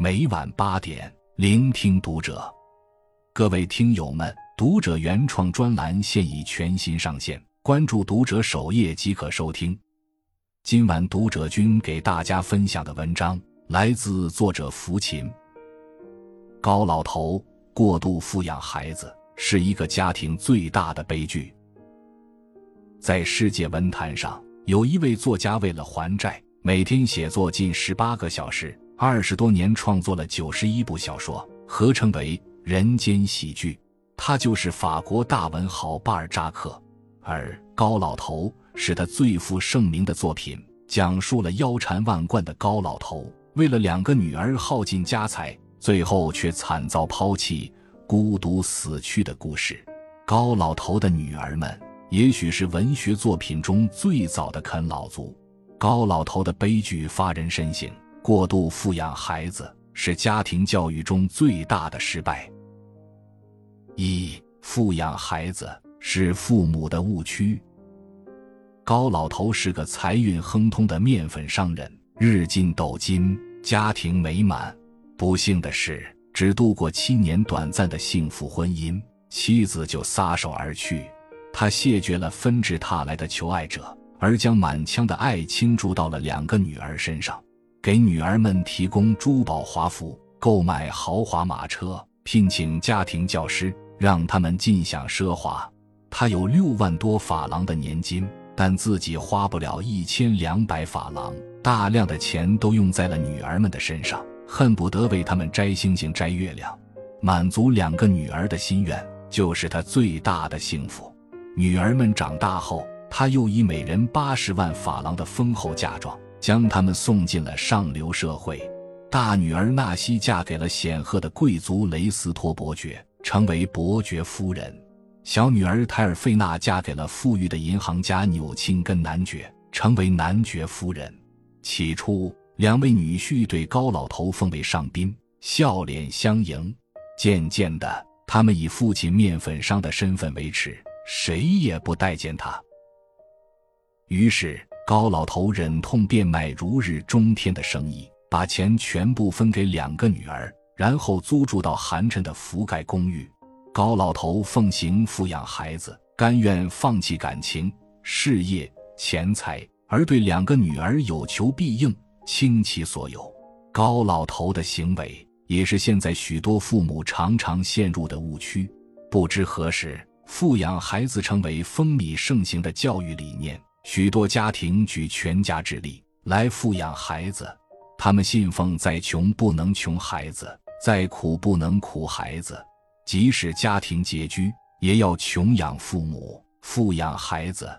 每晚八点，聆听读者。各位听友们，读者原创专栏现已全新上线，关注读者首页即可收听。今晚读者君给大家分享的文章来自作者福琴。高老头过度富养孩子是一个家庭最大的悲剧。在世界文坛上，有一位作家为了还债。每天写作近十八个小时，二十多年创作了九十一部小说，合称为人间喜剧。他就是法国大文豪巴尔扎克，而《高老头》是他最负盛名的作品，讲述了腰缠万贯的高老头为了两个女儿耗尽家财，最后却惨遭抛弃、孤独死去的故事。高老头的女儿们，也许是文学作品中最早的啃老族。高老头的悲剧发人深省，过度富养孩子是家庭教育中最大的失败。一富养孩子是父母的误区。高老头是个财运亨通的面粉商人，日进斗金，家庭美满。不幸的是，只度过七年短暂的幸福婚姻，妻子就撒手而去，他谢绝了纷至沓来的求爱者。而将满腔的爱倾注到了两个女儿身上，给女儿们提供珠宝华服，购买豪华马车，聘请家庭教师，让他们尽享奢华。他有六万多法郎的年金，但自己花不了一千两百法郎，大量的钱都用在了女儿们的身上，恨不得为他们摘星星、摘月亮，满足两个女儿的心愿，就是他最大的幸福。女儿们长大后。他又以每人八十万法郎的丰厚嫁妆，将他们送进了上流社会。大女儿纳西嫁给了显赫的贵族雷斯托伯爵，成为伯爵夫人；小女儿泰尔费娜嫁给了富裕的银行家纽钦根男爵，成为男爵夫人。起初，两位女婿对高老头奉为上宾，笑脸相迎。渐渐的，他们以父亲面粉商的身份维持，谁也不待见他。于是，高老头忍痛变卖如日中天的生意，把钱全部分给两个女儿，然后租住到寒碜的福盖公寓。高老头奉行富养孩子，甘愿放弃感情、事业、钱财，而对两个女儿有求必应，倾其所有。高老头的行为也是现在许多父母常常陷入的误区。不知何时，富养孩子成为风靡盛行的教育理念。许多家庭举全家之力来富养孩子，他们信奉再穷不能穷孩子，再苦不能苦孩子，即使家庭拮据，也要穷养父母，富养孩子，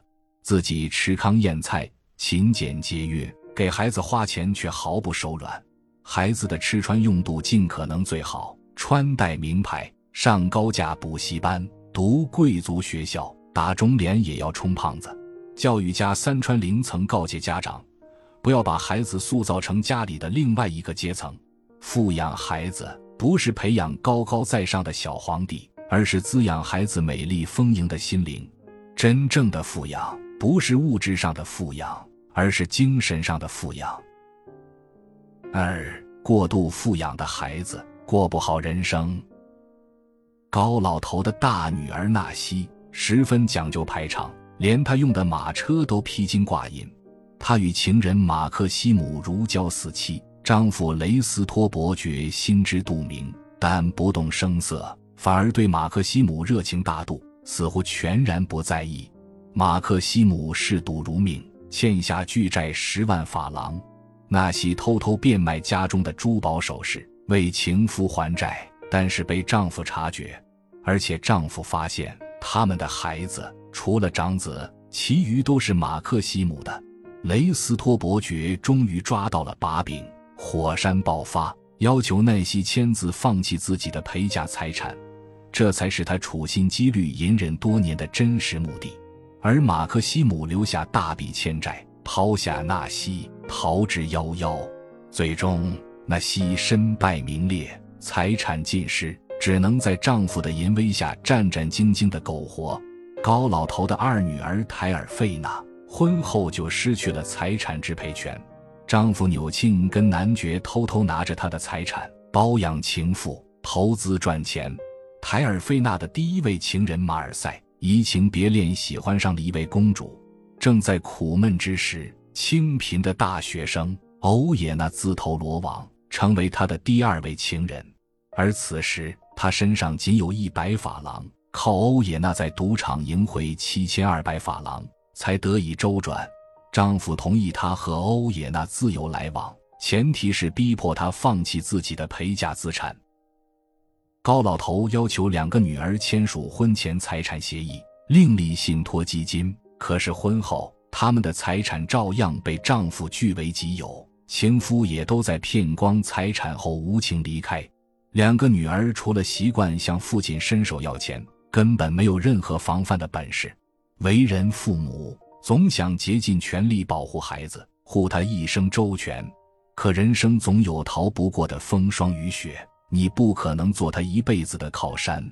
自己吃糠咽菜，勤俭节约，给孩子花钱却毫不手软，孩子的吃穿用度尽可能最好，穿戴名牌，上高价补习班，读贵族学校，打肿脸也要充胖子。教育家三川玲曾告诫家长，不要把孩子塑造成家里的另外一个阶层。富养孩子不是培养高高在上的小皇帝，而是滋养孩子美丽丰盈的心灵。真正的富养不是物质上的富养，而是精神上的富养。二过度富养的孩子过不好人生。高老头的大女儿纳西十分讲究排场。连他用的马车都披金挂银，他与情人马克西姆如胶似漆，丈夫雷斯托伯爵心知肚明，但不动声色，反而对马克西姆热情大度，似乎全然不在意。马克西姆嗜赌如命，欠下巨债十万法郎，纳西偷偷变卖家中的珠宝首饰为情夫还债，但是被丈夫察觉，而且丈夫发现他们的孩子。除了长子，其余都是马克西姆的。雷斯托伯爵终于抓到了把柄，火山爆发，要求奈西签字放弃自己的陪嫁财产，这才是他处心积虑隐忍多年的真实目的。而马克西姆留下大笔欠债，抛下纳西，逃之夭夭。最终，纳西身败名裂，财产尽失，只能在丈夫的淫威下战战兢兢的苟活。高老头的二女儿泰尔费娜婚后就失去了财产支配权，丈夫纽庆跟男爵偷偷拿着她的财产包养情妇，投资赚钱。台尔费娜的第一位情人马尔赛移情别恋，喜欢上了一位公主。正在苦闷之时，清贫的大学生欧也纳自投罗网，成为他的第二位情人。而此时他身上仅有一百法郎，靠欧也纳在赌场赢回七千二百法郎，才得以周转。丈夫同意她和欧也纳自由来往，前提是逼迫她放弃自己的陪嫁资产。高老头要求两个女儿签署婚前财产协议，另立信托基金。可是婚后，他们的财产照样被丈夫据为己有，情夫也都在骗光财产后无情离开。两个女儿除了习惯向父亲伸手要钱，根本没有任何防范的本事。为人父母。总想竭尽全力保护孩子，护他一生周全，可人生总有逃不过的风霜雨雪，你不可能做他一辈子的靠山。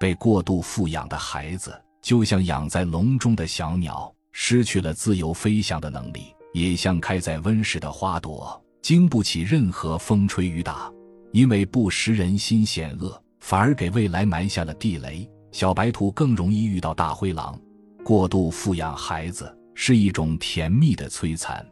被过度富养的孩子，就像养在笼中的小鸟，失去了自由飞翔的能力；也像开在温室的花朵，经不起任何风吹雨打。因为不识人心险恶，反而给未来埋下了地雷。小白兔更容易遇到大灰狼。过度富养孩子是一种甜蜜的摧残，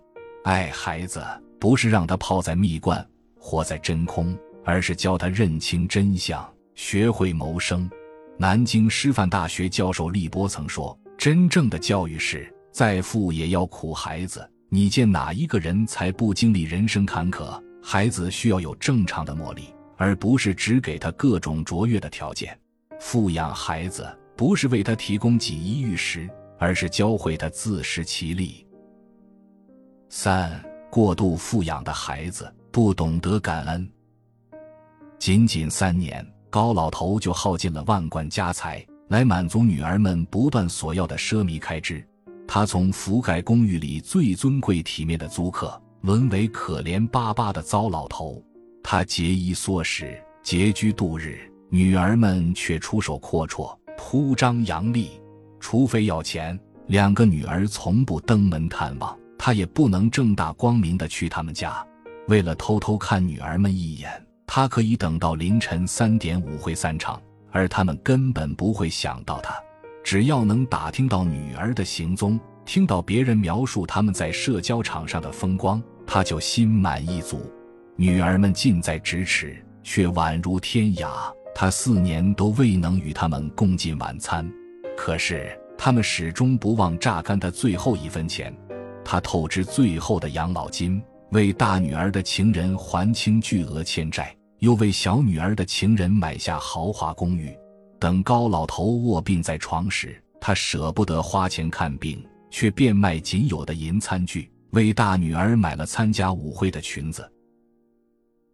爱孩子不是让他泡在蜜罐，活在真空，而是教他认清真相，学会谋生。南京师范大学教授利波曾说：“真正的教育是，再富也要苦孩子。你见哪一个人才不经历人生坎坷？孩子需要有正常的磨砺，而不是只给他各种卓越的条件。富养孩子。”不是为他提供锦衣玉食，而是教会他自食其力。三过度富养的孩子不懂得感恩。仅仅三年，高老头就耗尽了万贯家财来满足女儿们不断索要的奢靡开支。他从覆盖公寓里最尊贵体面的租客，沦为可怜巴巴的糟老头。他节衣缩食，拮据度日，女儿们却出手阔绰。铺张扬利，除非要钱，两个女儿从不登门探望，他也不能正大光明的去他们家。为了偷偷看女儿们一眼，他可以等到凌晨三点舞会散场，而他们根本不会想到他。只要能打听到女儿的行踪，听到别人描述他们在社交场上的风光，他就心满意足。女儿们近在咫尺，却宛如天涯。他四年都未能与他们共进晚餐，可是他们始终不忘榨干他最后一分钱。他透支最后的养老金，为大女儿的情人还清巨额欠债，又为小女儿的情人买下豪华公寓。等高老头卧病在床时，他舍不得花钱看病，却变卖仅有的银餐具，为大女儿买了参加舞会的裙子。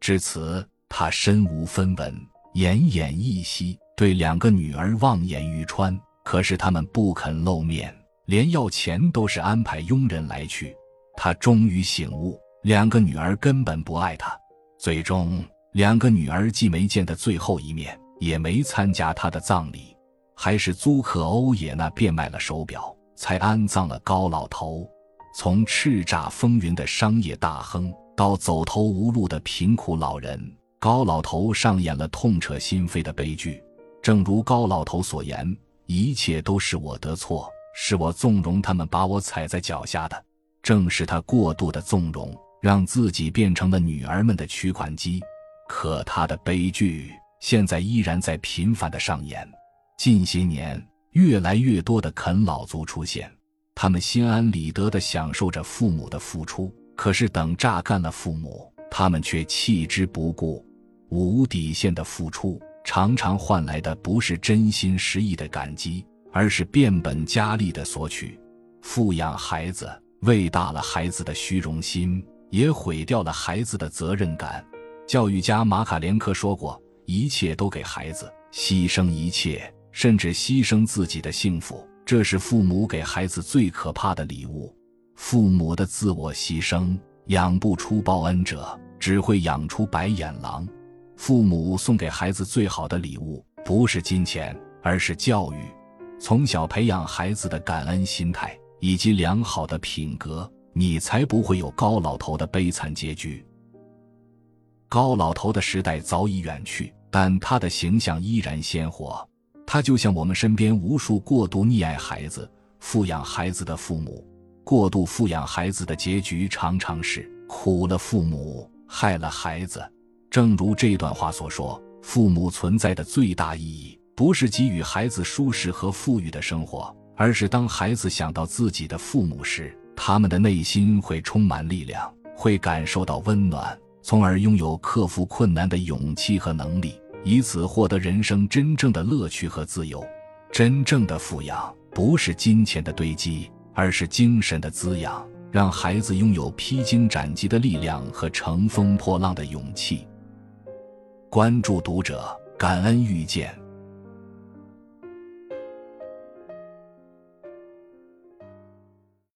至此，他身无分文。奄奄一息，对两个女儿望眼欲穿，可是他们不肯露面，连要钱都是安排佣人来去。他终于醒悟，两个女儿根本不爱他。最终，两个女儿既没见他最后一面，也没参加他的葬礼，还是租客欧也纳变卖了手表，才安葬了高老头。从叱咤风云的商业大亨，到走投无路的贫苦老人。高老头上演了痛彻心扉的悲剧，正如高老头所言：“一切都是我的错，是我纵容他们把我踩在脚下的。正是他过度的纵容，让自己变成了女儿们的取款机。可他的悲剧现在依然在频繁的上演。近些年，越来越多的啃老族出现，他们心安理得地享受着父母的付出，可是等榨干了父母，他们却弃之不顾。”无底线的付出，常常换来的不是真心实意的感激，而是变本加厉的索取。富养孩子，喂大了孩子的虚荣心，也毁掉了孩子的责任感。教育家马卡连科说过：“一切都给孩子，牺牲一切，甚至牺牲自己的幸福，这是父母给孩子最可怕的礼物。父母的自我牺牲，养不出报恩者，只会养出白眼狼。”父母送给孩子最好的礼物，不是金钱，而是教育。从小培养孩子的感恩心态以及良好的品格，你才不会有高老头的悲惨结局。高老头的时代早已远去，但他的形象依然鲜活。他就像我们身边无数过度溺爱孩子、富养孩子的父母。过度富养孩子的结局常常是苦了父母，害了孩子。正如这段话所说：“父母存在的最大意义，不是给予孩子舒适和富裕的生活，而是当孩子想到自己的父母时，他们的内心会充满力量，会感受到温暖，从而拥有克服困难的勇气和能力，以此获得人生真正的乐趣和自由。真正的富养，不是金钱的堆积。”而是精神的滋养，让孩子拥有披荆斩棘的力量和乘风破浪的勇气。关注读者，感恩遇见。